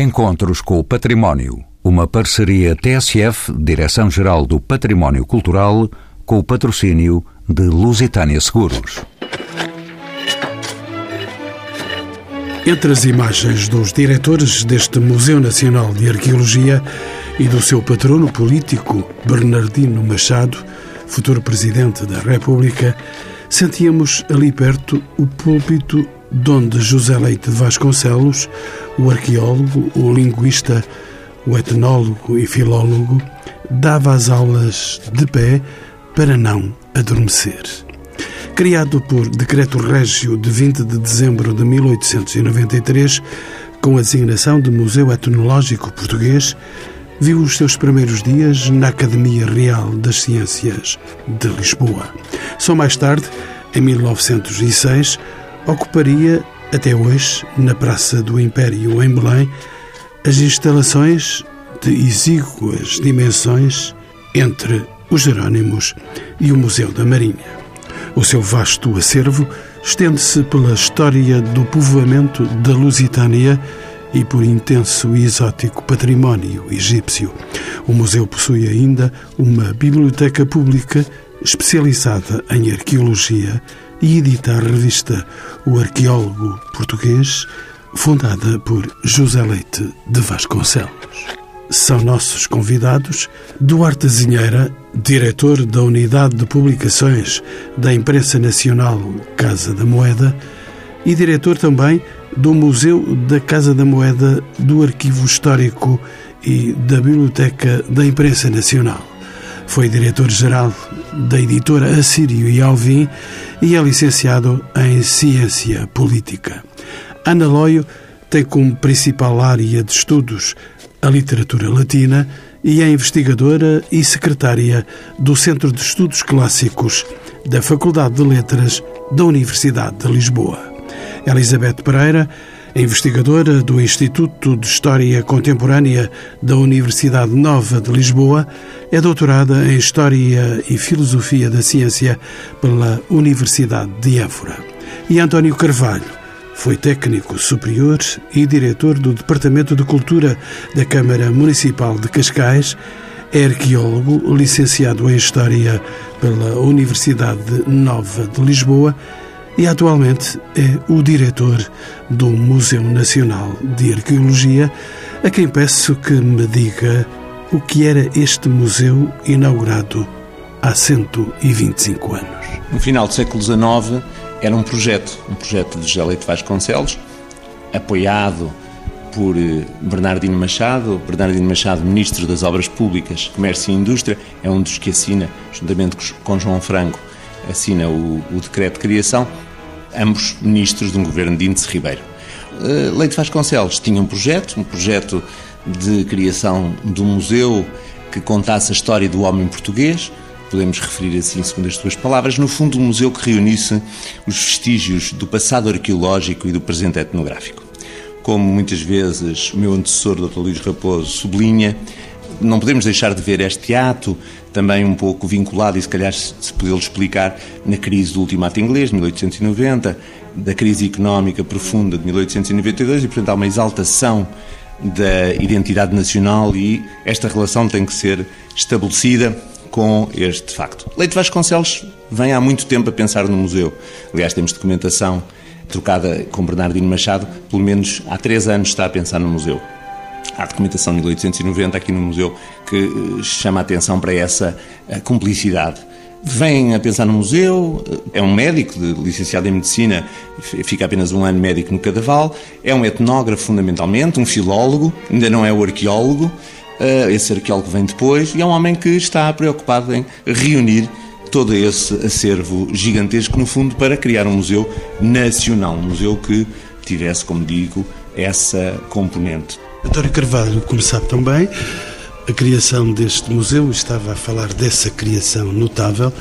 Encontros com o Património. Uma parceria TSF, Direção-Geral do Património Cultural, com o patrocínio de Lusitânia Seguros. Entre as imagens dos diretores deste Museu Nacional de Arqueologia e do seu patrono político, Bernardino Machado, futuro Presidente da República, sentíamos ali perto o púlpito donde José Leite de Vasconcelos, o arqueólogo, o linguista, o etnólogo e filólogo, dava as aulas de pé para não adormecer. Criado por Decreto Régio de 20 de dezembro de 1893, com a designação de Museu Etnológico Português, viu os seus primeiros dias na Academia Real das Ciências de Lisboa. Só mais tarde, em 1906, ocuparia até hoje, na Praça do Império, em Belém, as instalações de exíguas dimensões entre os Jerónimos e o Museu da Marinha. O seu vasto acervo estende-se pela história do povoamento da Lusitânia e por intenso e exótico património egípcio. O museu possui ainda uma biblioteca pública especializada em arqueologia e edita a revista O Arqueólogo Português, fundada por José Leite de Vasconcelos. São nossos convidados Duarte Zinheira, diretor da Unidade de Publicações da Imprensa Nacional Casa da Moeda e diretor também do Museu da Casa da Moeda, do Arquivo Histórico e da Biblioteca da Imprensa Nacional. Foi diretor-geral da editora Assírio e Alvim e é licenciado em Ciência Política. Ana Loio tem como principal área de estudos a literatura latina e é investigadora e secretária do Centro de Estudos Clássicos da Faculdade de Letras da Universidade de Lisboa. Elizabeth Pereira é investigadora do Instituto de História Contemporânea da Universidade Nova de Lisboa, é doutorada em História e Filosofia da Ciência pela Universidade de Évora. E António Carvalho foi técnico superior e diretor do Departamento de Cultura da Câmara Municipal de Cascais, é arqueólogo, licenciado em História pela Universidade Nova de Lisboa e atualmente é o diretor do Museu Nacional de Arqueologia, a quem peço que me diga o que era este museu inaugurado há 125 anos. No final do século XIX era um projeto, um projeto de José Leite Vasconcelos, apoiado por eh, Bernardino Machado. Bernardino Machado, Ministro das Obras Públicas, Comércio e Indústria, é um dos que assina, juntamente com João Franco, assina o, o decreto de criação, ambos ministros de um governo de Índice Ribeiro. Uh, Leite Vasconcelos tinha um projeto, um projeto de criação de um museu que contasse a história do homem português, podemos referir assim, segundo as tuas palavras, no fundo um museu que reunisse os vestígios do passado arqueológico e do presente etnográfico. Como muitas vezes o meu antecessor, Dr. Luís Raposo, sublinha, não podemos deixar de ver este ato, também um pouco vinculado, e se calhar se podia explicar, na crise do ultimato inglês, de 1890, da crise económica profunda de 1892, e portanto há uma exaltação da identidade nacional e esta relação tem que ser estabelecida com este facto. Leite Vasconcelos vem há muito tempo a pensar no museu. Aliás, temos documentação trocada com Bernardino Machado, pelo menos há três anos está a pensar no museu. Há documentação de 1890 aqui no museu que eh, chama a atenção para essa eh, cumplicidade. Vem a pensar no museu, eh, é um médico licenciado em Medicina, fica apenas um ano médico no Cadaval, é um etnógrafo fundamentalmente, um filólogo, ainda não é o arqueólogo, esse arqueólogo vem depois, e é um homem que está preocupado em reunir todo esse acervo gigantesco, no fundo, para criar um museu nacional, um museu que tivesse, como digo, essa componente. António Carvalho, como sabe a criação deste museu, estava a falar dessa criação notável,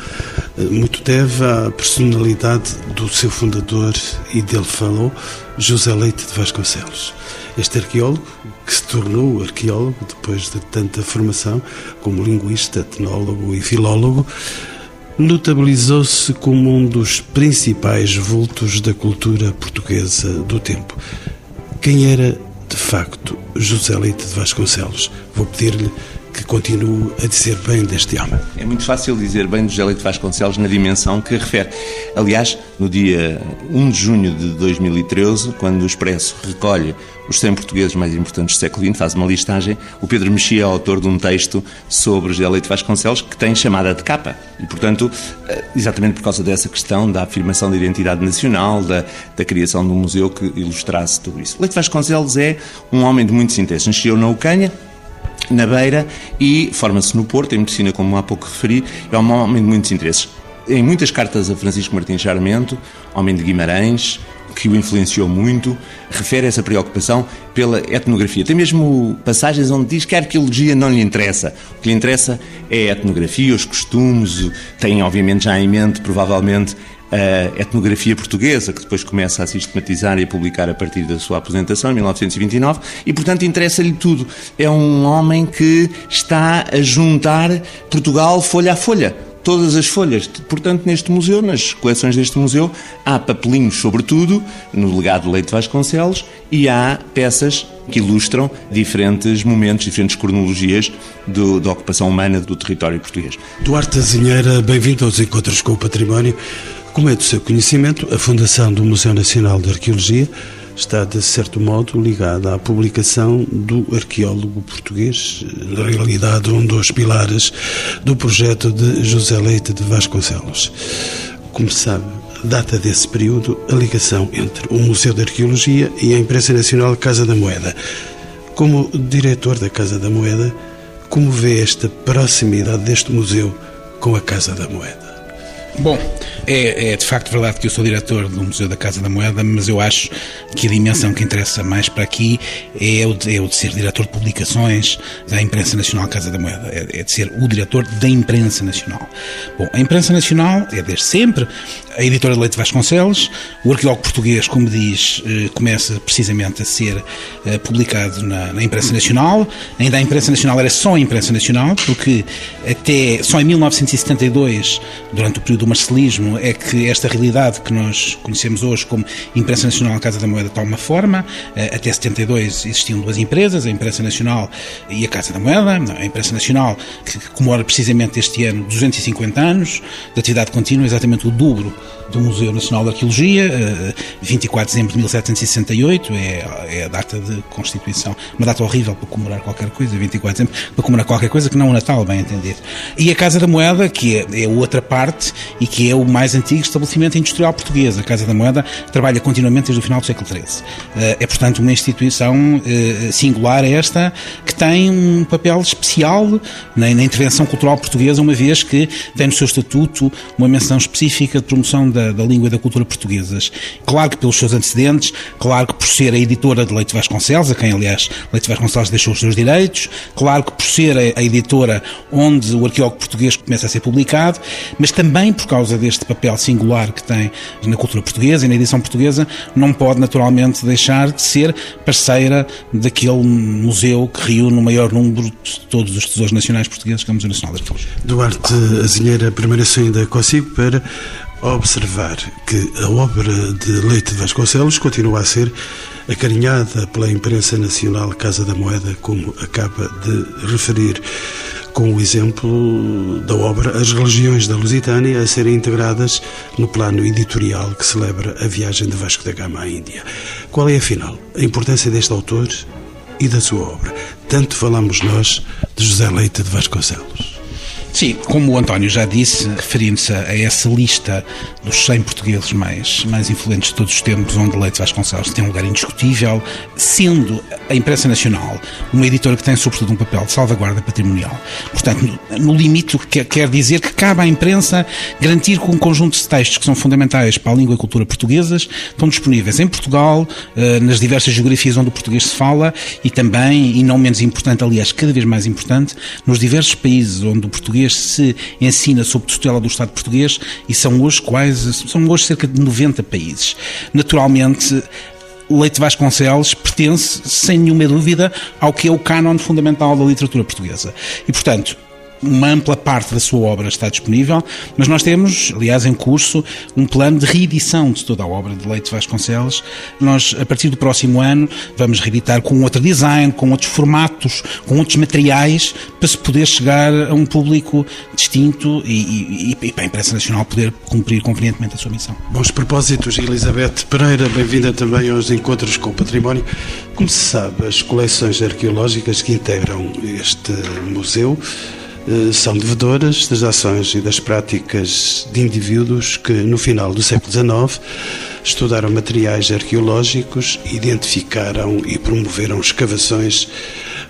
eh, muito deve à personalidade do seu fundador, e dele falou, José Leite de Vasconcelos. Este arqueólogo, que se tornou arqueólogo depois de tanta formação, como linguista, etnólogo e filólogo, notabilizou-se como um dos principais vultos da cultura portuguesa do tempo. Quem era de facto José Leite de Vasconcelos. Vou pedir-lhe que continue a dizer bem deste homem. É muito fácil dizer bem do José Leite Vasconcelos na dimensão que refere. Aliás, no dia 1 de junho de 2013, quando o Expresso recolhe os 100 portugueses mais importantes do século XX, faz uma listagem, o Pedro Mexia é autor de um texto sobre José Leite Vasconcelos que tem chamada de capa. E, portanto, eh, exatamente por causa dessa questão da afirmação da identidade nacional, da, da criação de um museu que ilustrasse tudo isso. Leite Vasconcelos é um homem de muitos interesses. Nasceu na Ucânia, na Beira e forma-se no Porto, em medicina, como há pouco referi, é um homem de muitos interesses. Em muitas cartas a Francisco Martins Charmento, homem de Guimarães, que o influenciou muito, refere essa preocupação pela etnografia. Tem mesmo passagens onde diz que a arqueologia não lhe interessa. O que lhe interessa é a etnografia, os costumes, tem obviamente já em mente, provavelmente, a etnografia portuguesa, que depois começa a sistematizar e a publicar a partir da sua aposentação, em 1929, e, portanto, interessa-lhe tudo. É um homem que está a juntar Portugal folha a folha todas as folhas. Portanto, neste museu, nas coleções deste museu, há papelinhos sobre tudo, no legado de Leite Vasconcelos, e há peças que ilustram diferentes momentos, diferentes cronologias do, da ocupação humana do território português. Duarte Azinheira, bem-vindo aos Encontros com o Património. Como é do seu conhecimento, a Fundação do Museu Nacional de Arqueologia está, de certo modo, ligada à publicação do arqueólogo português, na realidade, um dos pilares do projeto de José Leite de Vasconcelos. Como sabe, data desse período a ligação entre o Museu de Arqueologia e a Imprensa Nacional Casa da Moeda. Como diretor da Casa da Moeda, como vê esta proximidade deste museu com a Casa da Moeda? Bom, é, é, de facto verdade que eu sou diretor do Museu da Casa da Moeda, mas eu acho que a dimensão que interessa mais para aqui é o de, é o de ser diretor de publicações da Imprensa Nacional Casa da Moeda, é, é, de ser o diretor da Imprensa Nacional. Bom, a Imprensa Nacional é desde sempre a editora de Leite Vasconcelos, o arqueólogo português, como diz, eh, começa precisamente a ser eh, publicado na, na Imprensa Nacional. Ainda a Imprensa Nacional era só a Imprensa Nacional, porque até só em 1972, durante o período marcelismo é que esta realidade que nós conhecemos hoje como Imprensa Nacional Casa da Moeda toma forma. Eh, até 72 existiam duas empresas, a Imprensa Nacional e a Casa da Moeda. A Imprensa Nacional, que comemora precisamente este ano 250 anos de atividade contínua, exatamente o dobro do Museu Nacional de Arqueologia, 24 eh, de dezembro de 1768, é, é a data de constituição, uma data horrível para comemorar qualquer coisa, 24 de dezembro, para comemorar qualquer coisa que não o Natal, bem entender. E a Casa da Moeda, que é, é outra parte e que é o mais antigo estabelecimento industrial português. A Casa da Moeda trabalha continuamente desde o final do século XIII. Eh, é, portanto, uma instituição eh, singular esta, que tem um papel especial na, intervenção cultural portuguesa, uma vez que tem no seu estatuto uma menção específica de promoção da, da língua e da cultura portuguesas. Claro que pelos seus antecedentes, claro que por ser a editora de Leite Vasconcelos, a quem, aliás, Leite Vasconcelos deixou os seus direitos, claro que por ser a, a editora onde o arqueólogo português começa a ser publicado, mas também por causa deste papel singular que tem na cultura portuguesa e na edição portuguesa, não pode naturalmente deixar de ser parceira daquele museu que reúne o maior número de todos os tesouros nacionais portugueses, que é o Museu Nacional de Arqueologia. Duarte Azinheira, primeira ainda consigo para observar que a obra de Leite Vasconcelos continua a ser acarinhada pela imprensa nacional Casa da Moeda, como acaba de referir com o exemplo da obra As Religiões da Lusitânia a serem integradas no plano editorial que celebra a viagem de Vasco da Gama à Índia. Qual é, afinal, a importância deste autor e da sua obra? Tanto falamos nós de José Leite de Vasconcelos. Sim, como o António já disse, referindo-se a essa lista dos 100 portugueses mais, mais influentes de todos os tempos, onde Leite Vasconcelos tem um lugar indiscutível, sendo a imprensa nacional uma editora que tem sobretudo um papel de salvaguarda patrimonial. Portanto, no limite, o que quer dizer que cabe à imprensa garantir que um conjunto de textos que são fundamentais para a língua e cultura portuguesas estão disponíveis em Portugal, eh, nas diversas geografias onde o português se fala e também, e não menos importante, aliás, cada vez mais importante, nos diversos países onde o português português se ensina sob tutela do Estado português e são hoje quase, são hoje cerca de 90 países. Naturalmente, Leite Vasconcelos pertence, sem nenhuma dúvida, ao que é o cânon fundamental da literatura portuguesa. E, portanto, uma ampla parte da sua obra está disponível, mas nós temos, aliás, em curso, um plano de reedição de toda a obra de Leite Vasconcelos. Nós, a partir do próximo ano, vamos reeditar com outro design, com outros formatos, com outros materiais, para se poder chegar a um público distinto e, e, e para a imprensa nacional poder cumprir convenientemente a sua missão. Bons propósitos, Elizabeth Pereira, bem-vinda também aos Encontros com o Património. Como se sabe, as coleções arqueológicas que integram este museu são devedoras das ações e das práticas de indivíduos que, no final do século XIX, estudaram materiais arqueológicos, identificaram e promoveram escavações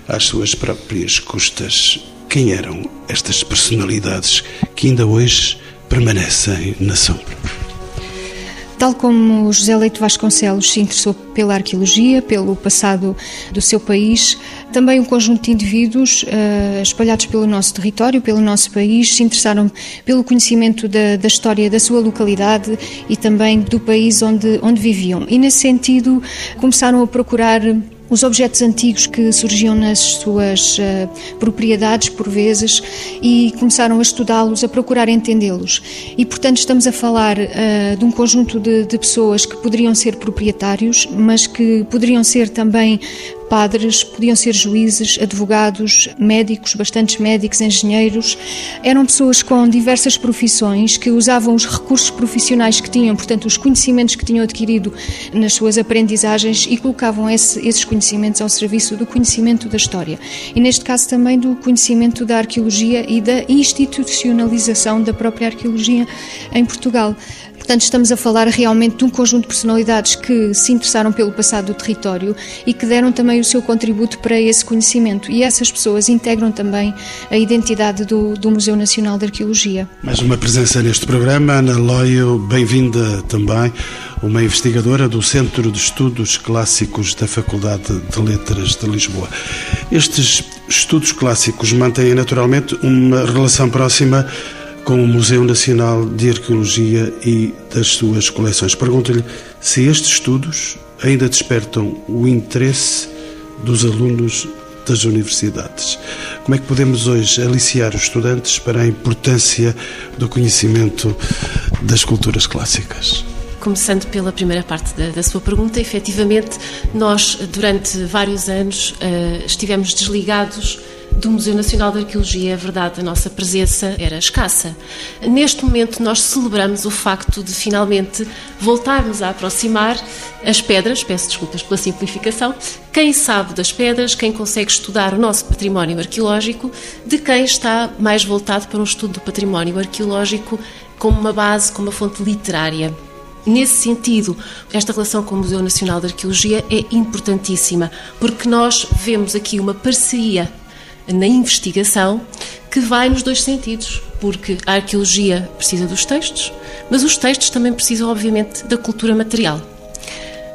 às suas próprias custas. Quem eram estas personalidades que ainda hoje permanecem na sombra? Tal como José Leite Vasconcelos se interessou pela arqueologia, pelo passado do seu país, também um conjunto de indivíduos uh, espalhados pelo nosso território, pelo nosso país, se interessaram pelo conhecimento da, da, história da sua localidade e também do país onde, onde viviam. E, nesse sentido, começaram a procurar os objetos antigos que surgiam nas suas uh, propriedades, por vezes, e começaram a estudá-los, a procurar entendê-los. E, portanto, estamos a falar uh, de um conjunto de, de pessoas que poderiam ser proprietários, mas que poderiam ser também padres, podiam ser juízes, advogados, médicos, bastantes médicos, engenheiros. Eram pessoas com diversas profissões que usavam os recursos profissionais que tinham, portanto, os conhecimentos que tinham adquirido nas suas aprendizagens e colocavam esse, esses conhecimentos ao serviço do conhecimento da história. E neste caso também do conhecimento da arqueologia e da institucionalização da própria arqueologia em Portugal. Portanto, estamos a falar realmente de um conjunto de personalidades que se interessaram pelo passado do território e que deram também o seu contributo para esse conhecimento. E essas pessoas integram também a identidade do, do Museu Nacional de Arqueologia. Mais uma presença neste programa. Ana Loio, bem-vinda também uma investigadora do Centro de Estudos Clássicos da Faculdade de Letras de Lisboa. Estes estudos clássicos mantêm naturalmente uma relação próxima com o Museu Nacional de Arqueologia e das suas coleções. Pergunto-lhe se estes estudos ainda despertam o interesse dos alunos das universidades. Como é que podemos hoje aliciar os estudantes para a importância do conhecimento das culturas clássicas? Começando pela primeira parte da, da, sua pergunta, efetivamente, nós, durante vários anos, uh, estivemos desligados do Museu Nacional de Arqueologia, é verdade, a nossa presença era escassa. Neste momento, nós celebramos o facto de finalmente voltarmos a aproximar as pedras, peço desculpas pela simplificação, quem sabe das pedras, quem consegue estudar o nosso património arqueológico, de quem está mais voltado para um estudo do património arqueológico como uma base, como uma fonte literária. Nesse sentido, esta relação com o Museu Nacional de Arqueologia é importantíssima, porque nós vemos aqui uma parceria na investigação que vai nos dois sentidos, porque a arqueologia precisa dos textos, mas os textos também precisam, obviamente, da cultura material.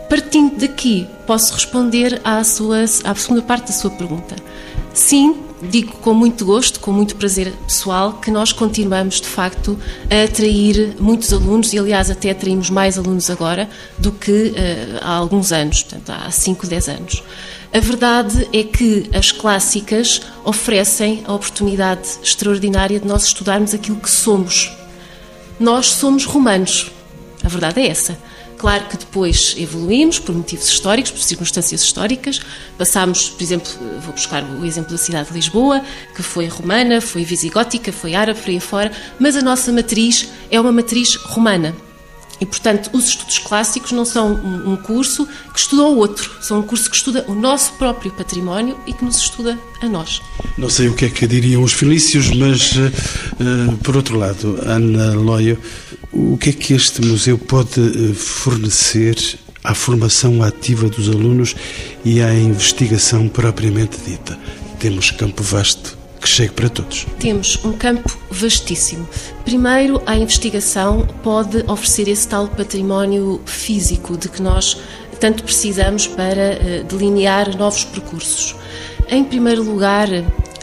Partindo daqui, posso responder à, sua, à segunda parte da sua pergunta. Sim, digo com muito gosto, com muito prazer pessoal, que nós continuamos, de facto, a atrair muitos alunos, e aliás até atraímos mais alunos agora do que uh, há alguns anos, portanto há 5, 10 anos. A verdade é que as clássicas oferecem a oportunidade extraordinária de nós estudarmos aquilo que somos. Nós somos romanos. A verdade é essa. Claro que depois evoluímos por motivos históricos, por circunstâncias históricas. Passámos, por exemplo, vou buscar o exemplo da cidade de Lisboa, que foi romana, foi visigótica, foi árabe, foi fora, mas a nossa matriz é uma matriz romana. E, portanto, os estudos clássicos não são um, curso que estuda o outro, são um curso que estuda o nosso próprio património e que nos estuda a nós. Não sei o que é que diriam os felícios, mas, uh, por outro lado, Ana Loio, o que é que este museu pode uh, fornecer à formação ativa dos alunos e à investigação propriamente dita? Temos campo vasto que chegue para todos? Temos um campo vastíssimo. Primeiro, a investigação pode oferecer esse tal património físico de que nós tanto precisamos para eh, delinear novos percursos. Em primeiro lugar,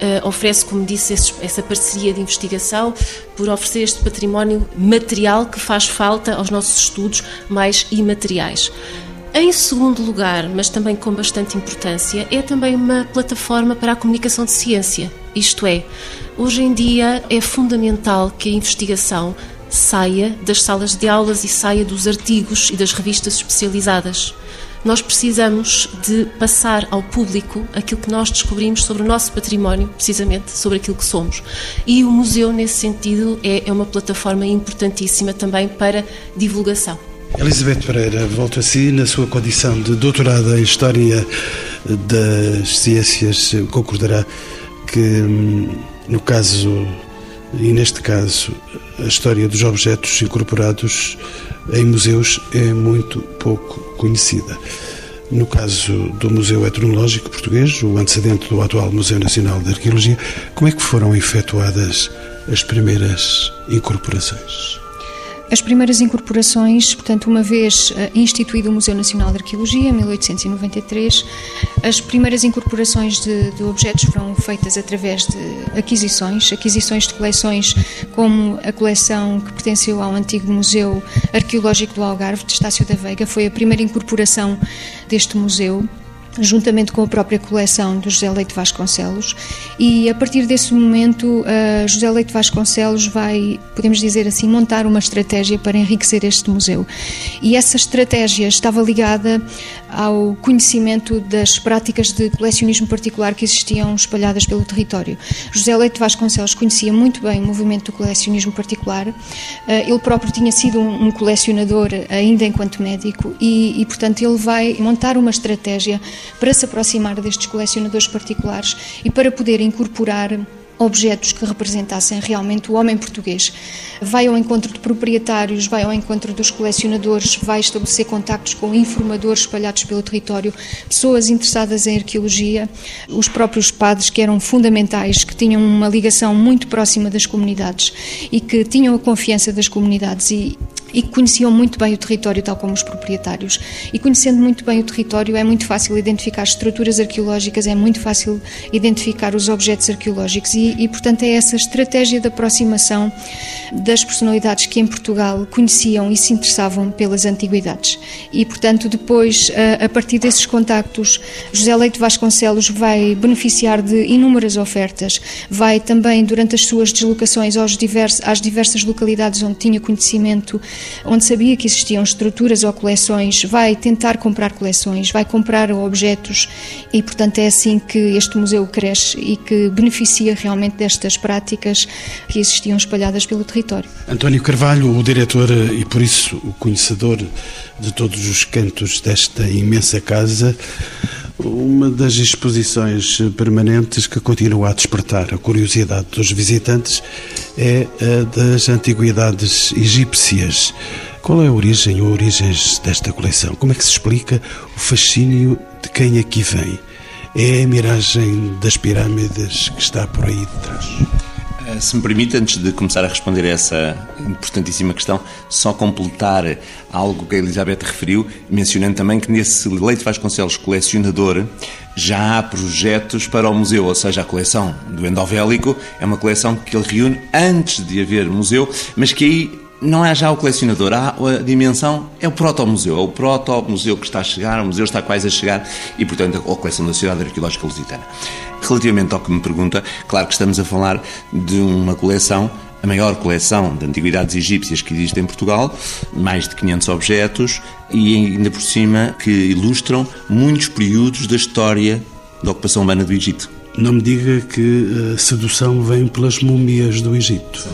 Uh, oferece, como disse, essa parceria de investigação por oferecer este património material que faz falta aos nossos estudos mais imateriais. Em segundo lugar, mas também com bastante importância, é também uma plataforma para a comunicação de ciência Isto é, hoje em dia é fundamental que a investigação saia das salas de aulas e saia dos artigos e das revistas especializadas. Nós precisamos de passar ao público aquilo que nós descobrimos sobre o nosso património, precisamente sobre aquilo que somos. E o museu, nesse sentido, é, é uma plataforma importantíssima também para divulgação. Elizabeth Pereira, volto a si, na sua condição de doutorada em História das Ciências, concordará que, hum, no caso, e neste caso, a história dos objetos incorporados em museus é muito pouco conhecida. No caso do Museu Etnológico Português, o antecedente do atual Museu Nacional de Arqueologia, como é que foram efetuadas as primeiras incorporações? As primeiras incorporações, portanto, uma vez eh, instituído o Museu Nacional de Arqueologia, em 1893, as primeiras incorporações de, de, objetos foram feitas através de aquisições, aquisições de coleções como a coleção que pertenceu ao antigo Museu Arqueológico do Algarve, de Estácio da Veiga, foi a primeira incorporação deste museu juntamente com a própria coleção do José Leite Vasconcelos. E a partir desse momento José Leite Vasconcelos vai, podemos dizer assim, montar uma estratégia para enriquecer este museu. E essa estratégia estava ligada ao conhecimento das práticas de colecionismo particular que existiam espalhadas pelo território. José Leite Vasconcelos conhecia muito bem o movimento do colecionismo particular, ele próprio tinha sido um colecionador ainda enquanto médico e, e portanto ele vai montar uma estratégia para se aproximar destes colecionadores particulares e para poder incorporar objetos que representassem realmente o homem português. Vai ao encontro de proprietários, vai ao encontro dos colecionadores, vai estabelecer contactos com informadores espalhados pelo território, pessoas interessadas em arqueologia, os próprios padres que eram fundamentais, que tinham uma ligação muito próxima das comunidades e que tinham a confiança das comunidades e, e conheciam muito bem o território, tal como os proprietários. E conhecendo muito bem o território, é muito fácil identificar estruturas arqueológicas, é muito fácil identificar os objetos arqueológicos e, e, portanto, é essa estratégia de aproximação das personalidades que em Portugal conheciam e se interessavam pelas antiguidades. E, portanto, depois, a, a partir desses contactos, José Leite Vasconcelos vai beneficiar de inúmeras ofertas, vai também, durante as suas deslocações aos às diversas localidades onde tinha conhecimento, onde sabia que existiam estruturas ou coleções, vai tentar comprar coleções, vai comprar objetos e, portanto, é assim que este museu cresce e que beneficia realmente destas práticas que existiam espalhadas pelo território. António Carvalho, o diretor e, por isso, o conhecedor de todos os cantos desta imensa casa, uma das exposições permanentes que continua a despertar a curiosidade dos visitantes é a das antiguidades egípcias. Qual é a origem ou origens desta coleção? Como é que se explica o fascínio de quem aqui vem? É a miragem das pirâmides que está por aí de trás? Eh, se me permite, antes de começar a responder a essa importantíssima questão, só completar algo que a Elizabeth referiu, mencionando também que nesse Leite Vasconcelos colecionador já há projetos para o museu, ou seja, a coleção do endovélico é uma coleção que ele reúne antes de haver museu, mas que aí não é já o colecionador, há a dimensão, é o proto-museu, é o proto-museu que está a chegar, o museu está quase a chegar e, portanto, a coleção da Sociedade Arqueológica Lusitana. Relativamente ao que me pergunta, claro que estamos a falar de uma coleção a maior coleção de antiguidades egípcias que existe em Portugal, mais de 500 objetos e ainda por cima que ilustram muitos períodos da história da ocupação humana do Egito. Não me diga que a sedução vem pelas múmias do Egito.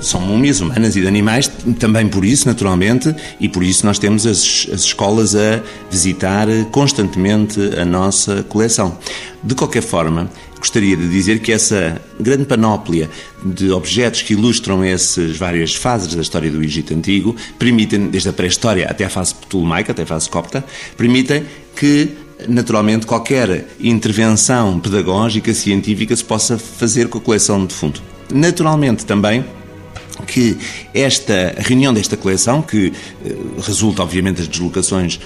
São múmias humanas e de animais, também por isso, naturalmente, e por isso nós temos as, as escolas a visitar constantemente a nossa coleção. De qualquer forma, gostaria de dizer que essa grande panóplia de objetos que ilustram essas várias fases da história do Egito Antigo permitem, desde a pré-história até a fase ptolomaica, até a fase copta, permitem que naturalmente, qualquer intervenção pedagógica, científica, se possa fazer com a coleção de fundo. Naturalmente, também, que esta reunião desta coleção, que eh, resulta obviamente das deslocações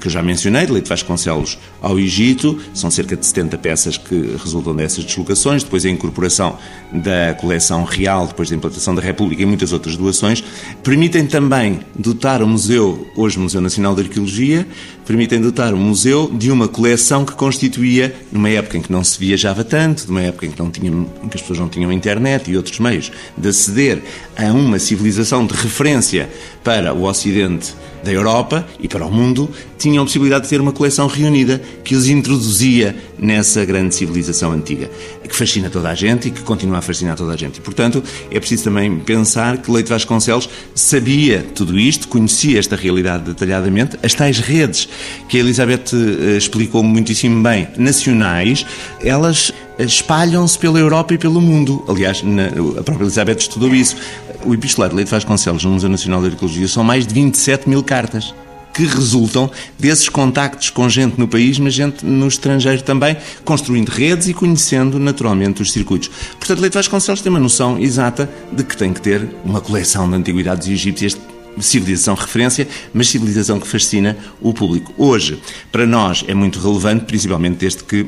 que eu já mencionei, de Leite Vasconcelos ao Egito, são cerca de 70 peças que resultam dessas deslocações, depois a incorporação da coleção real, depois da implantação da República e muitas outras doações, permitem também dotar o museu, hoje Museu Nacional de Arqueologia, permitem dotar o museu de uma coleção que constituía, numa época em que não se viajava tanto, numa época em que, não tinha, em que as pessoas não tinham internet e outros meios de aceder a uma civilização de referência para o Ocidente da Europa e para o mundo, tinham a possibilidade de ter uma coleção reunida que os introduzia nessa grande civilização antiga, que fascina toda a gente e que continua a fascinar toda a gente. E, portanto, é preciso também pensar que Leite Vasconcelos sabia tudo isto, conhecia esta realidade detalhadamente, as tais redes que a Elizabeth eh, explicou muitíssimo bem, nacionais, elas espalham-se pela Europa e pelo mundo. Aliás, a própria Elizabeth estudou isso. O epistolário de Leite Vasconcelos no Museu Nacional de Arqueologia são mais de 27 mil cartas que resultam desses contactos com gente no país, mas gente no estrangeiro também, construindo redes e conhecendo naturalmente os circuitos. Portanto, Leite Vasconcelos tem uma noção exata de que tem que ter uma coleção de antiguidades egípcias civilização referência, mas civilização que fascina o público. Hoje, para nós, é muito relevante, principalmente desde que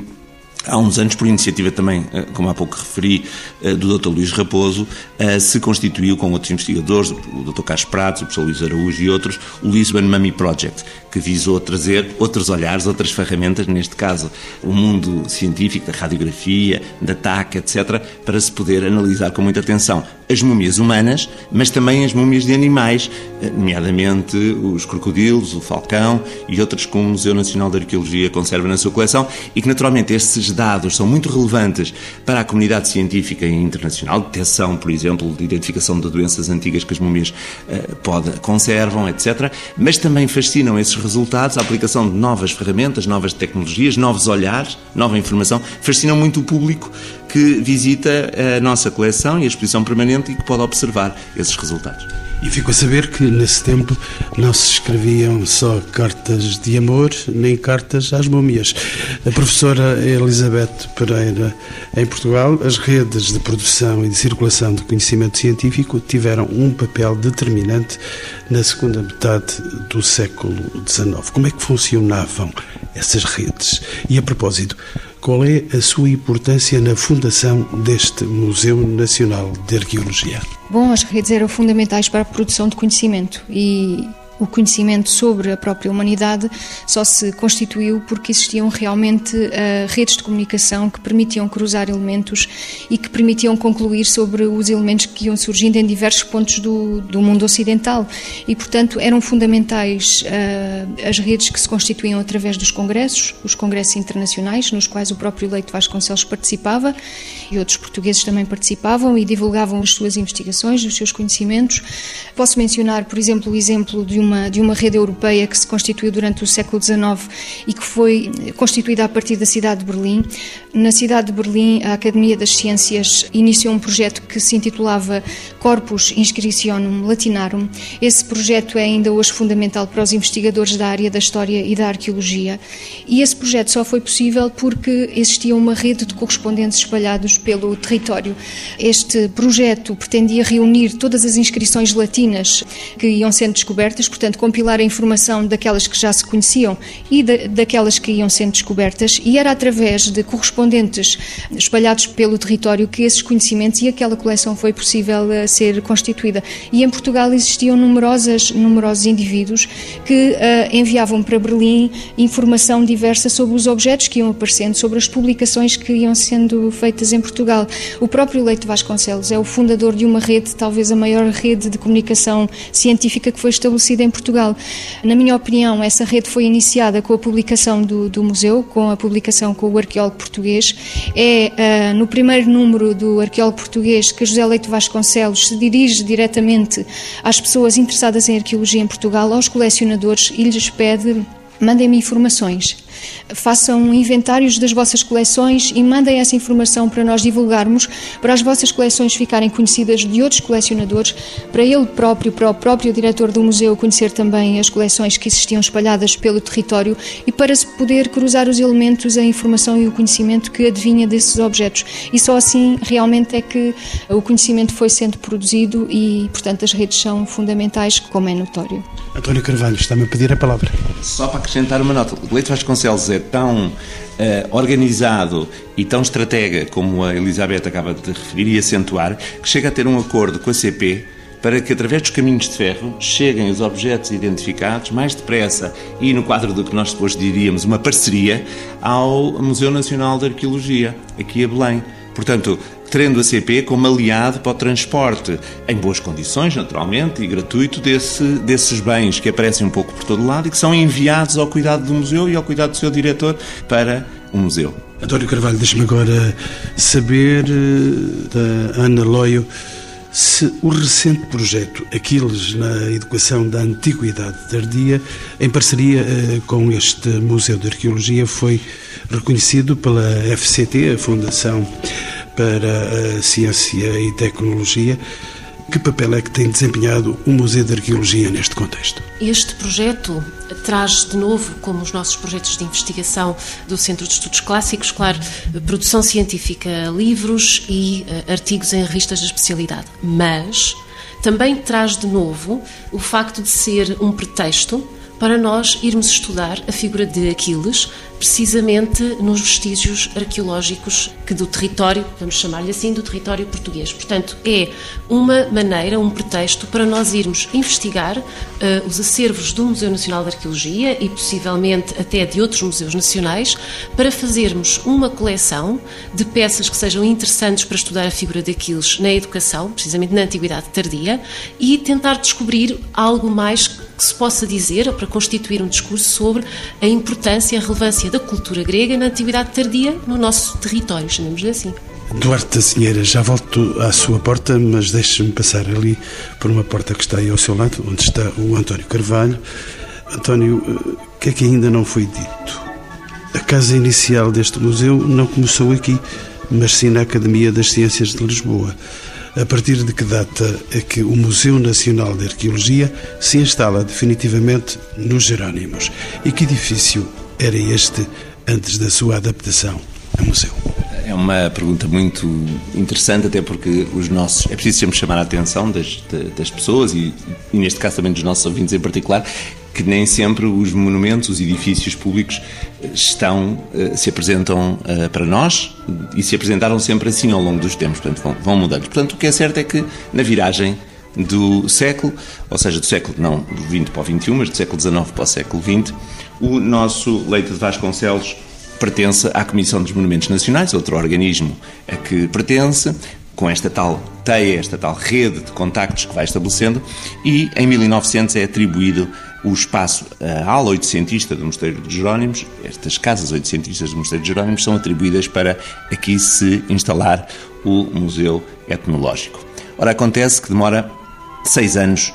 Há uns anos, por iniciativa também, eh, como há pouco referi, eh, do Dr. Luís Raposo, eh, se constituiu com outros investigadores, o Dr. Carlos Pratos, o professor Luís Araújo e outros, o Lisbon Mummy Project, que visou trazer outros olhares, outras ferramentas, neste caso o mundo científico, da radiografia, da TAC, etc., para se poder analisar com muita atenção as múmias humanas, mas também as múmias de animais, nomeadamente os crocodilos, o falcão e outros que o Museu Nacional de Arqueologia conserva na sua coleção e que, naturalmente, esses dados são muito relevantes para a comunidade científica e internacional, detecção, por exemplo, de identificação de doenças antigas que as múmias uh, pode, conservam, etc. Mas também fascinam esses resultados, a aplicação de novas ferramentas, novas tecnologias, novos olhares, nova informação, fascinam muito o público que visita a nossa coleção e a exposição permanente e que pode observar esses resultados. E fico a saber que nesse tempo não se escreviam só cartas de amor, nem cartas às múmias. A professora Elizabeth Pereira, em Portugal, as redes de produção e de circulação de conhecimento científico tiveram um papel determinante na segunda metade do século XIX. Como é que funcionavam essas redes? E a propósito, qual é a sua importância na fundação deste Museu Nacional de Arqueologia? Bom, as redes eram fundamentais para a produção de conhecimento e o conhecimento sobre a própria humanidade só se constituiu porque existiam realmente uh, redes de comunicação que permitiam cruzar elementos e que permitiam concluir sobre os elementos que iam surgindo em diversos pontos do, do mundo ocidental. E, portanto, eram fundamentais uh, as redes que se constituíam através dos congressos, os congressos internacionais, nos quais o próprio Leite Vasconcelos participava e outros portugueses também participavam e divulgavam as suas investigações, os seus conhecimentos. Posso mencionar, por exemplo, o exemplo de uma, de uma rede europeia que se constituiu durante o século XIX e que foi constituída a partir da cidade de Berlim. Na cidade de Berlim, a Academia das Ciências iniciou um projeto que se intitulava Corpus Inscriptionum Latinarum. Esse projeto é ainda hoje fundamental para os investigadores da área da História e da Arqueologia. E esse projeto só foi possível porque existia uma rede de correspondentes espalhados pelo território. Este projeto pretendia reunir todas as inscrições latinas que iam sendo descobertas, portanto, compilar a informação daquelas que já se conheciam e da, daquelas que iam sendo descobertas, e era através de correspondentes espalhados pelo território que esses conhecimentos e aquela coleção foi possível uh, ser constituída. E em Portugal existiam numerosas, numerosos indivíduos que uh, enviavam para Berlim informação diversa sobre os objetos que iam aparecendo, sobre as publicações que iam sendo feitas em Portugal. O próprio Leite Vasconcelos é o fundador de uma rede, talvez a maior rede de comunicação científica que foi estabelecida em Portugal. Na minha opinião, essa rede foi iniciada com a publicação do, do museu, com a publicação com o arqueólogo português. É uh, no primeiro número do arqueólogo português que José Leite Vasconcelos se dirige diretamente às pessoas interessadas em arqueologia em Portugal, aos colecionadores, e lhes pede mandem-me informações. Façam inventários das vossas coleções e mandem essa informação para nós divulgarmos, para as vossas coleções ficarem conhecidas de outros colecionadores, para ele próprio, para o próprio diretor do museu conhecer também as coleções que existiam espalhadas pelo território e para se poder cruzar os elementos, a informação e o conhecimento que adivinha desses objetos. E só assim realmente é que o conhecimento foi sendo produzido e, portanto, as redes são fundamentais, como é notório. António Carvalho, está-me a pedir a palavra. Só para acrescentar uma nota, o Leite Vasconcelos é tão uh, organizado e tão estratega como a Elizabeth acaba de referir e acentuar, que chega a ter um acordo com a CP para que, através dos caminhos de ferro, cheguem os objetos identificados mais depressa e, no quadro do que nós depois diríamos, uma parceria, ao Museu Nacional de Arqueologia, aqui a Belém. Portanto, tendo a CP como aliado para o transporte, em boas condições, naturalmente, e gratuito, desse, desses bens que aparecem um pouco por todo lado e que são enviados ao cuidado do museu e ao cuidado do seu diretor para o museu. António Carvalho, deixe-me agora saber eh, da Ana Loio se o recente projeto Aquiles na Educação da Antiguidade Tardia, em parceria eh, com este Museu de Arqueologia, foi reconhecido pela FCT, a Fundação para a Ciência e Tecnologia. Que papel é que tem desempenhado o Museu de Arqueologia neste contexto? Este projeto traz de novo, como os nossos projetos de investigação do Centro de Estudos Clássicos, claro, produção científica, livros e uh, artigos em revistas de especialidade. Mas também traz de novo o facto de ser um pretexto para nós irmos estudar a figura de Aquiles, precisamente nos vestígios arqueológicos que do território, vamos chamar-lhe assim, do território português. Portanto, é uma maneira, um pretexto para nós irmos investigar uh, os acervos do Museu Nacional de Arqueologia e possivelmente até de outros museus nacionais para fazermos uma coleção de peças que sejam interessantes para estudar a figura de Aquiles na educação, precisamente na Antiguidade Tardia, e tentar descobrir algo mais que se possa dizer, para constituir um discurso sobre a importância e a relevância da cultura grega na Antiguidade Tardia no nosso território, chamemos-lhe assim. Duarte da Senheira, já volto à sua porta, mas deixe-me passar ali por uma porta que está aí ao seu lado, onde está o António Carvalho. António, o que é que ainda não foi dito? A casa inicial deste museu não começou aqui, mas sim na Academia das Ciências de Lisboa. A partir de que data é que o Museu Nacional de Arqueologia se instala definitivamente nos Jerónimos? E que edifício era este antes da sua adaptação a museu? É uma pergunta muito interessante, até porque os nossos. É preciso sempre chamar a atenção das, das pessoas e, e, neste caso, também dos nossos ouvintes em particular, que nem sempre os monumentos, os edifícios públicos estão, eh, se apresentam eh, para nós e se apresentaram sempre assim ao longo dos tempos, portanto vão, vão mudando. Portanto, o que é certo é que na viragem do século, ou seja, do século não do 20 para o 21, mas do século XIX para o século XX, o nosso Leite de Vasconcelos pertence à Comissão dos Monumentos Nacionais, outro organismo a que pertence, com esta tal teia, esta tal rede de contactos que vai estabelecendo, e em 1900 é atribuído o espaço, a ala oitocentista do Mosteiro de Jerónimos, estas casas oitocentistas do Mosteiro de Jerónimos são atribuídas para aqui se instalar o Museu Etnológico. Ora, acontece que demora seis anos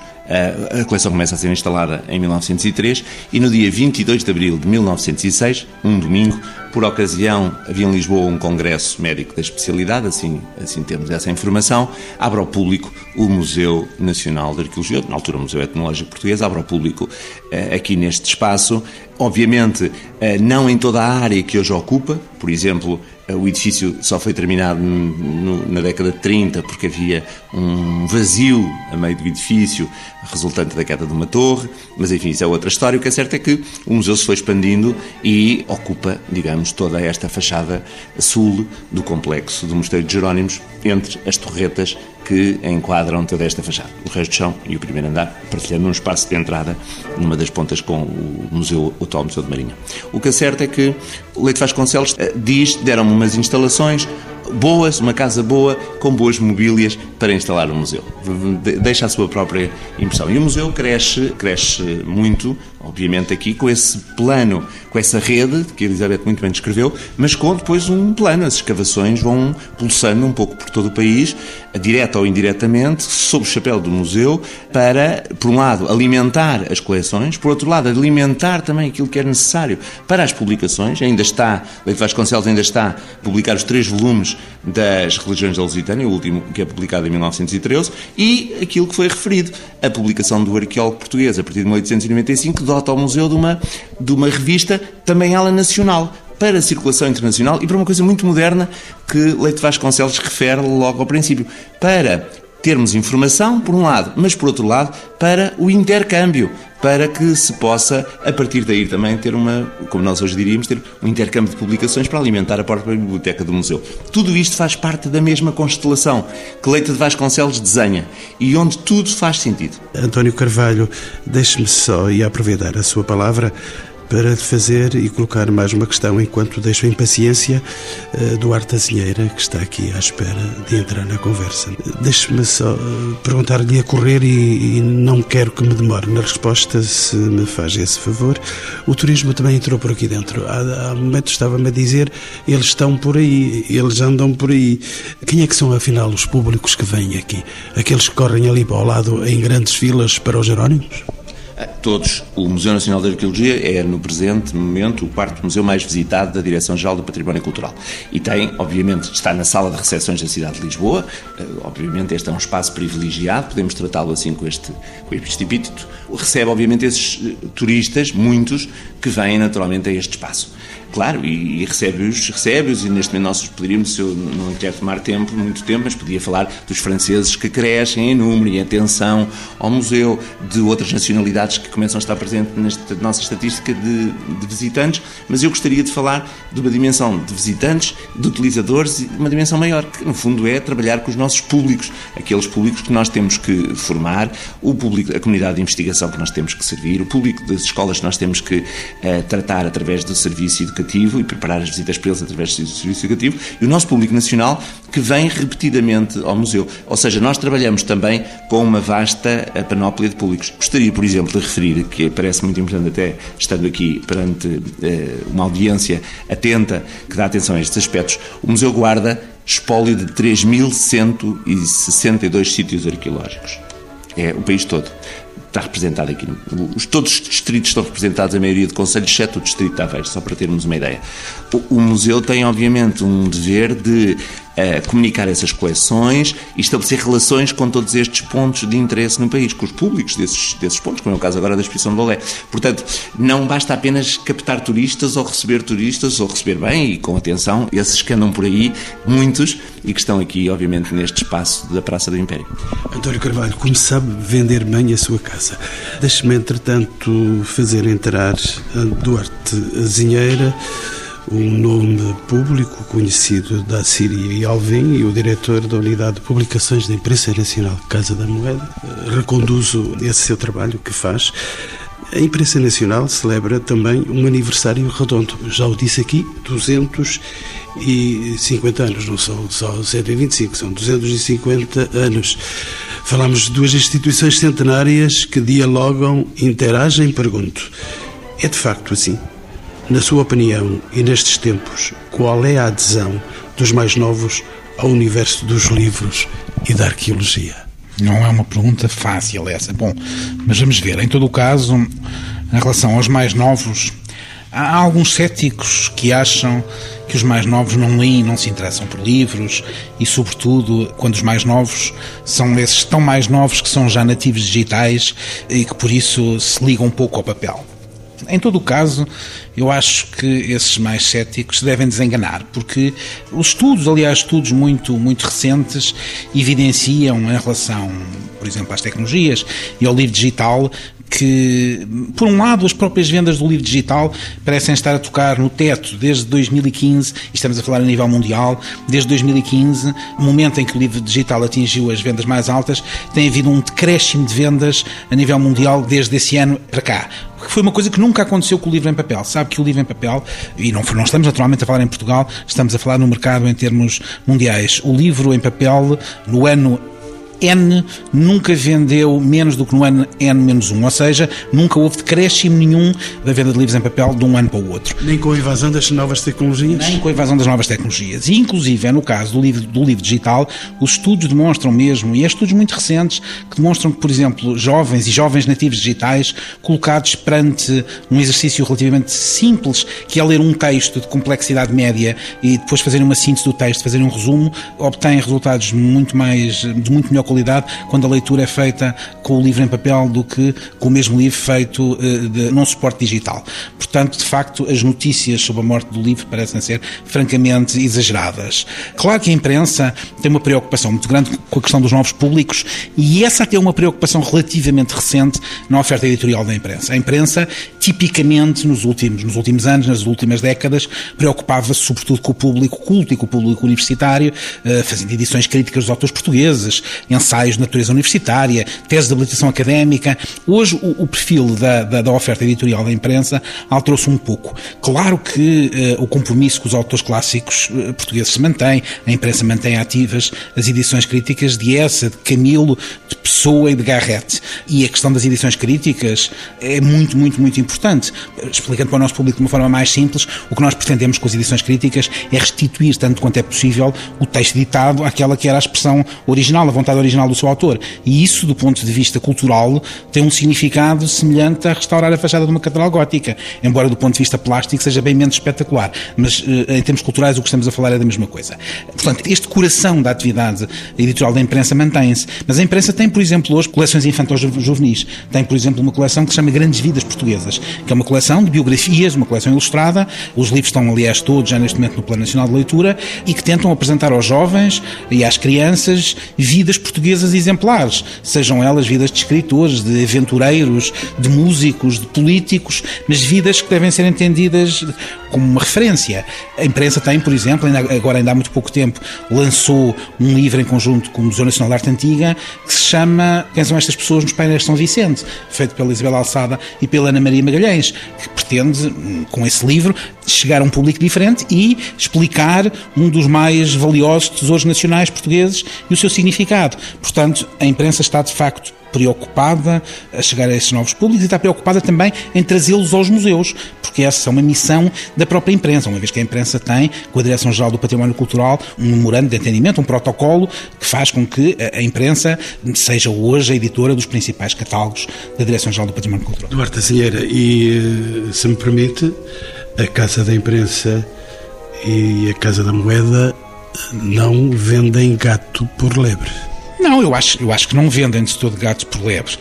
a coleção começa a ser instalada em 1903 e no dia 22 de abril de 1906, um domingo, por ocasião, havia em Lisboa um congresso médico da especialidade, assim, assim temos essa informação, abre ao público o Museu Nacional de Arqueologia, na altura o Museu Etnológico Português, abre ao público eh, aqui neste espaço, obviamente eh, não em toda a área que hoje ocupa, por exemplo, o edifício só foi terminado no, na década de 30 porque havia um vazio a meio do edifício resultante da queda de uma torre, mas enfim, isso é outra história. O que é certo é que o museu se foi expandindo e ocupa, digamos, toda esta fachada sul do complexo do Mosteiro de Jerónimos, entre as torretas que enquadram toda esta fachada. O resto do chão e o primeiro andar, partilhando um espaço de entrada numa das pontas com o Museu, o atual Museu de Marinha. O que é certo é que Leite Vasconcelos eh, diz, deram-me umas instalações boas, uma casa boa, com boas mobílias para instalar o museu. Deixa a sua própria impressão. E o museu cresce, cresce muito obviamente aqui com esse plano, com essa rede, que Elizabeth muito bem descreveu, mas com depois um plano. As escavações vão pulsando um pouco por todo o país, direta ou indiretamente, sob o chapéu do museu, para, por um lado, alimentar as coleções, por outro lado, alimentar também aquilo que é necessário para as publicações. Ainda está, Leite Vasconcelos ainda está a publicar os três volumes das Religiões da Lusitânia, o último que é publicado em 1913, e aquilo que foi referido, a publicação do arqueólogo português, a partir de 1895, dota ao museu de uma, de uma revista, também ela nacional, para a circulação internacional e para uma coisa muito moderna que Leite Vasconcelos refere logo ao princípio, para termos informação, por um lado, mas por outro lado, para o intercâmbio, para que se possa, a partir daí também, ter uma, como nós hoje diríamos, ter um intercâmbio de publicações para alimentar a própria biblioteca do museu. Tudo isto faz parte da mesma constelação que Leite de Vasconcelos desenha e onde tudo faz sentido. António Carvalho, deixe-me só e aproveitar a sua palavra para fazer e colocar mais uma questão, enquanto deixo em paciência uh, Duarte Azinheira, que está aqui à espera de entrar na conversa. Deixe-me só uh, perguntar-lhe a correr e, e, não quero que me demore na resposta, se me faz esse favor. O turismo também entrou por aqui dentro. Há, há momentos estava-me a dizer, eles estão por aí, eles andam por aí. Quem é que são, afinal, os públicos que vêm aqui? Aqueles que correm ali para o lado em grandes filas para os Jerónimos? Todos. O Museu Nacional de Arqueologia é, no presente momento, o quarto museu mais visitado da Direção-Geral do Património Cultural. E tem, obviamente, está na sala de recepções da cidade de Lisboa. Eh, obviamente, este é um espaço privilegiado, podemos tratá-lo assim com este, com este epíteto. Recebe, obviamente, esses eh, turistas, muitos, que vêm naturalmente a este espaço. Claro, e, e recebe-os, recebe-os, e neste momento nós poderíamos, se eu não quero tomar tempo, muito tempo, mas podia falar dos franceses que crescem em número e atenção ao museu, de outras nacionalidades que começam a estar presentes nesta nossa estatística de, de visitantes, mas eu gostaria de falar de uma dimensão de visitantes, de utilizadores e uma dimensão maior, que no fundo é trabalhar com os nossos públicos, aqueles públicos que nós temos que formar, o público, a comunidade de investigação que nós temos que servir, o público das escolas que nós temos que uh, tratar através do serviço educativo educativo e preparar as visitas para eles através do serviço educativo e o nosso público nacional que vem repetidamente ao museu. Ou seja, nós trabalhamos também com uma vasta eh, panóplia de públicos. Gostaria, por exemplo, de referir, que parece muito importante até estando aqui perante eh, uma audiência atenta, que dá atenção a estes aspectos, o Museu guarda espólio de 3.162 sítios arqueológicos. É o país todo está representado aqui. Os, todos os distritos estão representados, a maioria de conselhos, exceto o distrito de Aveiro, só para termos uma ideia. O, o museu tem, obviamente, um dever de uh, comunicar essas coleções e estabelecer relações com todos estes pontos de interesse no país, com os públicos desses, desses pontos, como é o caso agora da exposição de Bolé. Portanto, não basta apenas captar turistas ou receber turistas, ou receber bem e com atenção esses que andam por aí, muitos, e que estão aqui, obviamente, neste espaço da Praça do Império. António Carvalho, como sabe vender bem a sua casa? Deixe-me, entretanto, fazer entrar Duarte Azinheira um nome público conhecido da Síria e Alvim e o diretor da Unidade de Publicações da Imprensa Nacional Casa da Moeda. Reconduzo esse seu trabalho que faz. A imprensa nacional celebra também um aniversário redondo. Já o disse aqui, 250 anos, não são só 125, são 250 anos. Falamos de duas instituições centenárias que dialogam, interagem, pergunto. É de facto assim? Na sua opinião, e nestes tempos, qual é a adesão dos mais novos ao universo dos livros e da arqueologia? Não é uma pergunta fácil essa. Bom, mas vamos ver. Em todo o caso, em relação aos mais novos, há alguns céticos que acham que os mais novos não leem, não se interessam por livros e, sobretudo, quando os mais novos são esses tão mais novos que são já nativos digitais e que por isso se ligam um pouco ao papel. Em todo o caso, eu acho que esses mais céticos se devem desenganar, porque os estudos, aliás, estudos muito, muito recentes, evidenciam em relação, por exemplo, às tecnologias e ao livro digital, que, por um lado, as próprias vendas do livro digital parecem estar a tocar no teto desde 2015, e estamos a falar a nível mundial, desde 2015, momento em que o livro digital atingiu as vendas mais altas, tem havido um decréscimo de vendas a nível mundial desde esse ano para cá que foi uma coisa que nunca aconteceu com o livro em papel. Sabe que o livro em papel, e não, não estamos naturalmente a falar em Portugal, estamos a falar no mercado em termos mundiais. O livro em papel, no ano N nunca vendeu menos do que no ano N-1, ou seja, nunca houve decréscimo nenhum da venda de livros em papel de um ano para o outro. Nem com a invasão das novas tecnologias? Nem com a invasão das novas tecnologias. E, inclusive, é no caso do livro, do livro digital, os estudos demonstram mesmo, e há estudos muito recentes, que demonstram que, por exemplo, jovens e jovens nativos digitais, colocados perante um exercício relativamente simples, que é ler um texto de complexidade média e depois fazerem uma síntese do texto, fazerem um resumo, obtêm resultados muito mais, de muito melhor qualidade quando a leitura é feita com o livro em papel do que com o mesmo livro feito uh, de, num suporte digital. Portanto, de facto, as notícias sobre a morte do livro parecem ser francamente exageradas. Claro que a imprensa tem uma preocupação muito grande com a questão dos novos públicos e essa até é uma preocupação relativamente recente na oferta editorial da imprensa. A imprensa, tipicamente, nos últimos, nos últimos anos, nas últimas décadas, preocupava-se sobretudo com o público culto e com o público universitário, uh, fazendo edições críticas dos autores portugueses, ensaios de natureza universitária, teses de habilitação académica. Hoje, o, o perfil da, da, da, oferta editorial da imprensa alterou-se um pouco. Claro que uh, o compromisso com os autores clássicos uh, portugueses se mantém, a imprensa mantém ativas as edições críticas de Essa, de Camilo, de Pessoa e de Garrett. E a questão das edições críticas é muito, muito, muito importante. Explicando para o nosso público de uma forma mais simples, o que nós pretendemos com as edições críticas é restituir, tanto quanto é possível, o texto editado àquela que era a expressão original, a vontade original do seu autor. E isso, do ponto de vista cultural, tem um significado semelhante a restaurar a fachada de uma catedral gótica, embora do ponto de vista plástico seja bem menos espetacular. Mas eh, em termos culturais o que estamos a falar é da mesma coisa. Portanto, este coração da atividade editorial da imprensa mantém-se. Mas a imprensa tem, por exemplo, hoje coleções infantis juvenis. Tem, por exemplo, uma coleção que se chama Grandes Vidas Portuguesas, que é uma coleção de biografias, uma coleção ilustrada. Os livros estão, aliás, todos já neste momento no Plano Nacional de Leitura e que tentam apresentar aos jovens e às crianças vidas portuguesas exemplares, sejam elas vidas de escritores, de aventureiros, de músicos, de políticos, mas vidas que devem ser entendidas como uma referência. A imprensa tem, por exemplo, ainda, agora ainda há muito pouco tempo, lançou um livro em conjunto com o Museu Nacional de Arte Antiga que se chama Quem são estas pessoas nos painéis de São Vicente, feito pela Isabel Alçada e pela Ana Maria Magalhães, que pretende, com esse livro, chegar a um público diferente e explicar um dos mais valiosos tesouros nacionais portugueses e o seu significado. Portanto, a imprensa está de facto preocupada a chegar a esses novos públicos e está preocupada também em trazê-los aos museus, porque essa é uma missão da própria imprensa, uma vez que a imprensa tem, com a Direção-Geral do Património Cultural, um memorando de entendimento, um protocolo que faz com que a imprensa seja hoje a editora dos principais catálogos da Direção-Geral do Património Cultural. Duarte Azinheira, e se me permite, a Casa da Imprensa e a Casa da Moeda não vendem gato por lebre. Não, eu acho, eu acho que não vendem de todo gatos por lebre.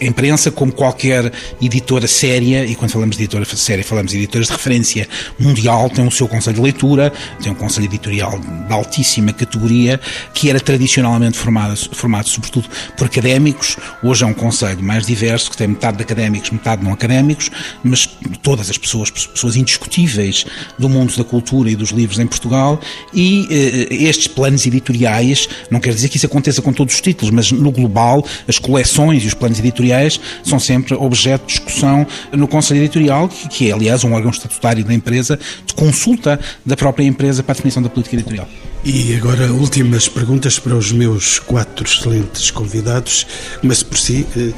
A imprensa, como qualquer editora séria, e quando falamos de editora séria, falamos de editoras de referência mundial, tem o seu conselho de leitura, tem um conselho editorial de altíssima categoria, que era tradicionalmente formado, formado sobretudo por académicos. Hoje é um conselho mais diverso, que tem metade de académicos, metade não académicos, mas todas as pessoas, pessoas indiscutíveis do mundo da cultura e dos livros em Portugal. E eh, estes planos editoriais, não quer dizer que isso aconteça com todos os títulos, mas no global, as coleções e os planos editoriais são sempre objeto de discussão no Conselho Editorial, que é, aliás, um órgão estatutário da empresa de consulta da própria empresa para a definição da política editorial. E agora, últimas perguntas para os meus quatro excelentes convidados. Começo por si. Eh,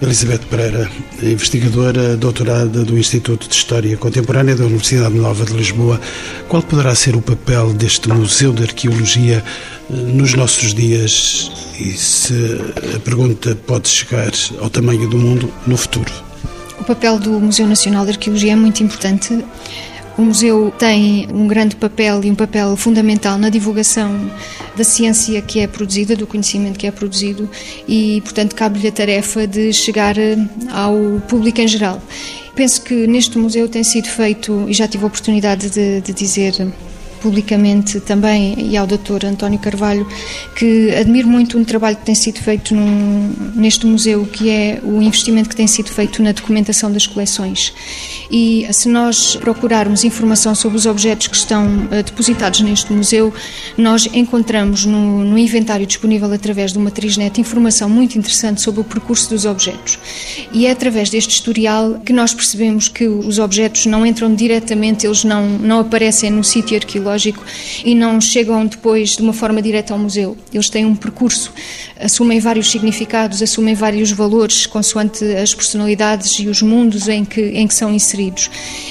Elizabeth Pereira, investigadora doutorada do Instituto de História Contemporânea da Universidade Nova de Lisboa. Qual poderá ser o papel deste Museu de Arqueologia nos nossos dias e se a pergunta pode chegar ao tamanho do mundo no futuro? O papel do Museu Nacional de Arqueologia é muito importante. O museu tem um grande papel e um papel fundamental na divulgação da ciência que é produzida, do conhecimento que é produzido e, portanto, cabe-lhe a tarefa de chegar eh, ao público em geral. Penso que neste museu tem sido feito, e já tive a oportunidade de, de dizer publicamente também e ao Dr. António Carvalho que admiro muito um trabalho que tem sido feito num, neste museu que é o investimento que tem sido feito na documentação das coleções e se nós procurarmos informação sobre os objetos que estão uh, depositados neste museu nós encontramos no, no inventário disponível através do Matriznet informação muito interessante sobre o percurso dos objetos e é através deste historial que nós percebemos que os objetos não entram diretamente, eles não, não aparecem no sítio arqueológico arqueológico e não chegam depois de uma forma direta ao museu. Eles têm um percurso, assumem vários significados, assumem vários valores consoante as personalidades e os mundos em que, em que são inseridos.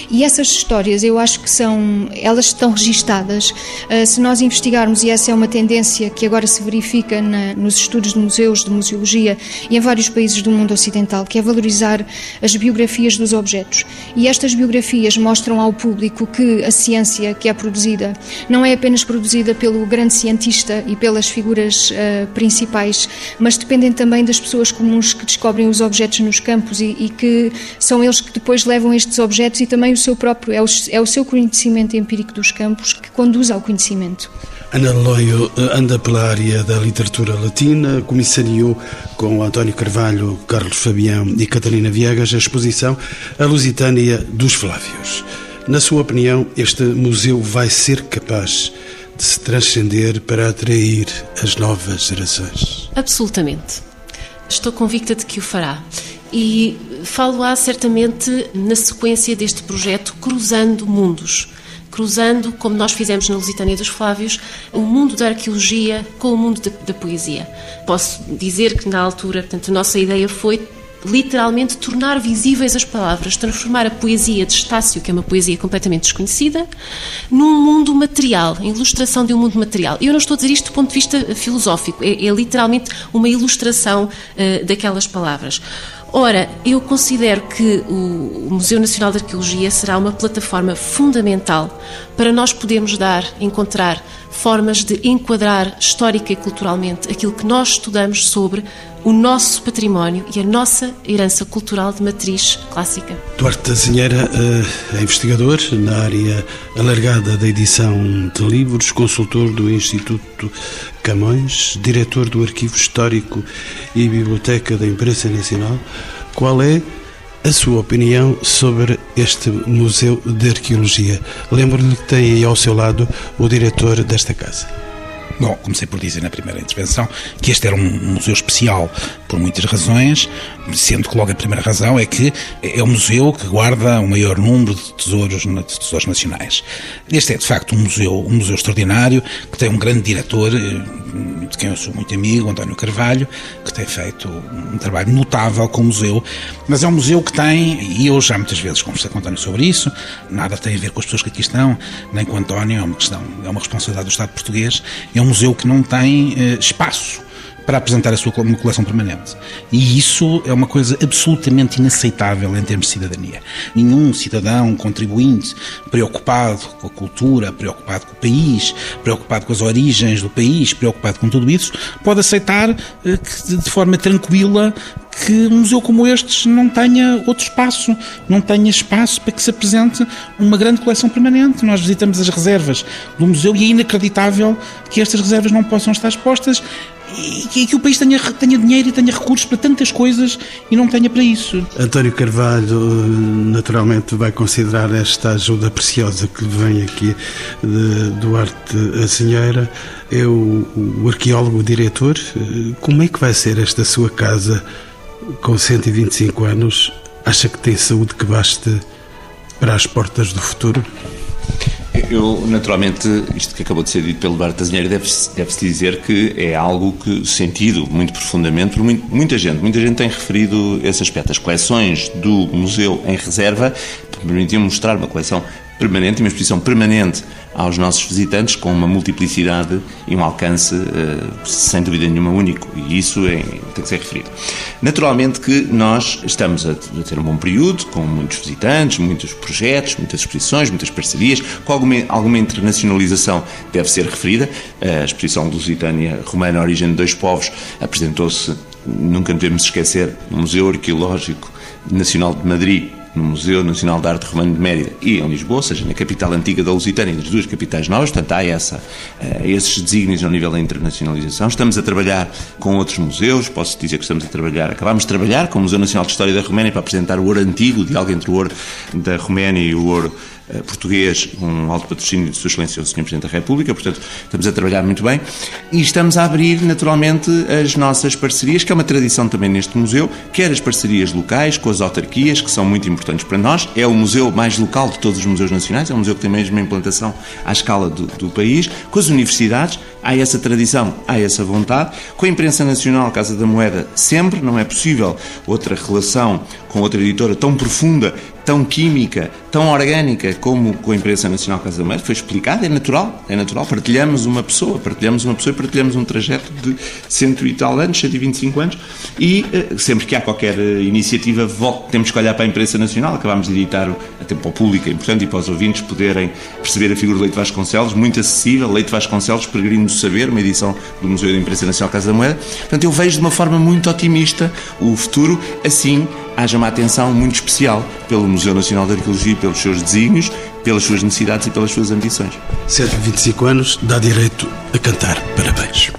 E essas histórias, eu acho que são, elas estão registadas. Uh, se nós investigarmos, e essa é uma tendência que agora se verifica na, nos estudos de museus, de museologia e em vários países do mundo ocidental, que é valorizar as biografias dos objetos. E estas biografias mostram ao público que a ciência que é produzida não é apenas produzida pelo grande cientista e pelas figuras uh, principais, mas dependem também das pessoas comuns que descobrem os objetos nos campos e, e, que são eles que depois levam estes objetos e também o seu próprio, é o, é o seu conhecimento empírico dos campos que conduz ao conhecimento. Ana Loio eh, anda pela área da literatura latina, comissariou com António Carvalho, Carlos Fabião e Catarina Viegas a exposição A Lusitânia dos Flávios. Na sua opinião, este museu vai ser capaz de se transcender para atrair as novas gerações? Absolutamente. Estou convicta de que o fará. E falo-á certamente na sequência deste projeto Cruzando Mundos cruzando, como nós fizemos na Lusitânia dos Flávios, o mundo da arqueologia com o mundo da, da poesia. Posso dizer que na altura, portanto, a nossa ideia foi literalmente tornar visíveis as palavras, transformar a poesia de Estácio, que é uma poesia completamente desconhecida, num mundo material, em ilustração de um mundo material. Eu não estou a dizer isto do ponto de vista filosófico, é, é literalmente uma ilustração uh, daquelas palavras. Ora, eu considero que o Museu Nacional de Arqueologia será uma plataforma fundamental para nós podermos dar, encontrar formas de enquadrar histórica e culturalmente aquilo que nós estudamos sobre o nosso património e a nossa herança cultural de matriz clássica. Duarte Zinheira é investigador na área alargada da edição de livros, consultor do Instituto Camões, diretor do Arquivo Histórico e Biblioteca da Imprensa Nacional. Qual é a sua opinião sobre este Museu de Arqueologia. Lembro-lhe que tem aí ao seu lado o diretor desta casa. Bom, comecei por dizer na primeira intervenção que este era um museu especial por muitas razões, sendo que logo a primeira razão é que é um museu que guarda o maior número de tesouros, de tesouros nacionais. Este é, de facto, um museu, um museu extraordinário, que tem um grande diretor, eh, de quem eu sou muito amigo, António Carvalho, que tem feito um trabalho notável com o museu, mas é um museu que tem, e eu já muitas vezes conversei com o António sobre isso, nada tem a ver com as pessoas que aqui estão, nem com o António, é uma questão, é uma responsabilidade do Estado português, é um museu que não tem eh, espaço para apresentar a sua coleção permanente. E isso é uma coisa absolutamente inaceitável em termos de cidadania. Nenhum cidadão contribuinte preocupado com a cultura, preocupado com o país, preocupado com as origens do país, preocupado com tudo isso, pode aceitar eh, que de forma tranquila que um museu como este não tenha outro espaço, não tenha espaço para que se apresente uma grande coleção permanente. Nós visitamos as reservas do museu e é inacreditável que estas reservas não possam estar expostas e que, que, o país tenha, tenha dinheiro e tenha recursos para tantas coisas e não tenha para isso. António Carvalho naturalmente vai considerar esta ajuda preciosa que vem aqui de Duarte Azinheira. É o, o arqueólogo o diretor. Como é que vai ser esta sua casa com 125 anos? Acha que tem saúde que baste para as portas do futuro? Eu, naturalmente, isto que acabou de ser dito pelo Azinheiro, deve-se deve dizer que é algo que sentido muito profundamente por muita gente. Muita gente tem referido esse aspecto. As coleções do museu em reserva permitiam mostrar uma coleção permanente, uma exposição permanente aos nossos visitantes, com uma multiplicidade e um alcance, eh, sem dúvida nenhuma, único. E isso é, tem que ser referido. Naturalmente que nós estamos a ter um bom período, com muitos visitantes, muitos projetos, muitas exposições, muitas parcerias, com alguma, alguma internacionalização deve ser referida. A exposição Lusitânia Romana Origem de Dois Povos apresentou-se, nunca devemos esquecer, no Museu Arqueológico Nacional de Madrid, no Museu Nacional de Arte Romano de Mérida e em Lisboa, ou seja, na capital antiga da Lusitânia, das duas capitais novas, portanto há essa, uh, esses desígnios ao nível da internacionalização. Estamos a trabalhar com outros museus, posso dizer que estamos a trabalhar, acabámos de trabalhar com o Museu Nacional de História da Roménia para apresentar o ouro antigo, o diálogo entre o ouro da Roménia e o ouro português, um alto patrocínio de Sua Excelência o Sr. Presidente da República, portanto, estamos a trabalhar muito bem e estamos a abrir, naturalmente, as nossas parcerias, que é uma tradição também neste museu, quer as parcerias locais com as autarquias, que são muito importantes para nós. É o museu mais local de todos os museus nacionais, é um museu que tem mesmo implantação à escala do, do país, com as universidades, há essa tradição, há essa vontade. Com a imprensa nacional, Casa da Moeda, sempre, não é possível outra relação com outra editora tão profunda tão química, tão orgânica como com a imprensa nacional Casa da Moeda, foi explicado, é natural, é natural, partilhamos uma pessoa, partilhamos uma pessoa e partilhamos um trajeto de cento e tal anos, 125 anos, e eh, sempre que há qualquer eh, iniciativa, temos que olhar para a imprensa nacional, acabámos de editar, até para o público, é importante, e para os ouvintes poderem perceber a figura de Leite Vasconcelos, muito acessível, Leite Vasconcelos, Peregrino do Saber, uma edição do Museu da Imprensa Nacional Casa da Moeda, portanto eu vejo de uma forma muito otimista o futuro, assim haja uma atenção muito especial pelo Museu Nacional de Arqueologia, pelos seus desígnios, pelas suas necessidades e pelas suas ambições. 125 anos dá direito a cantar parabéns.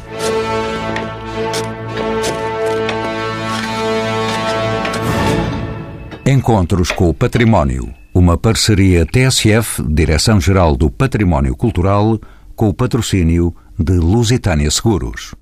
Encontros com o Património. Uma parceria TSF, Direção-Geral do Património Cultural, com o patrocínio de Lusitânia Seguros.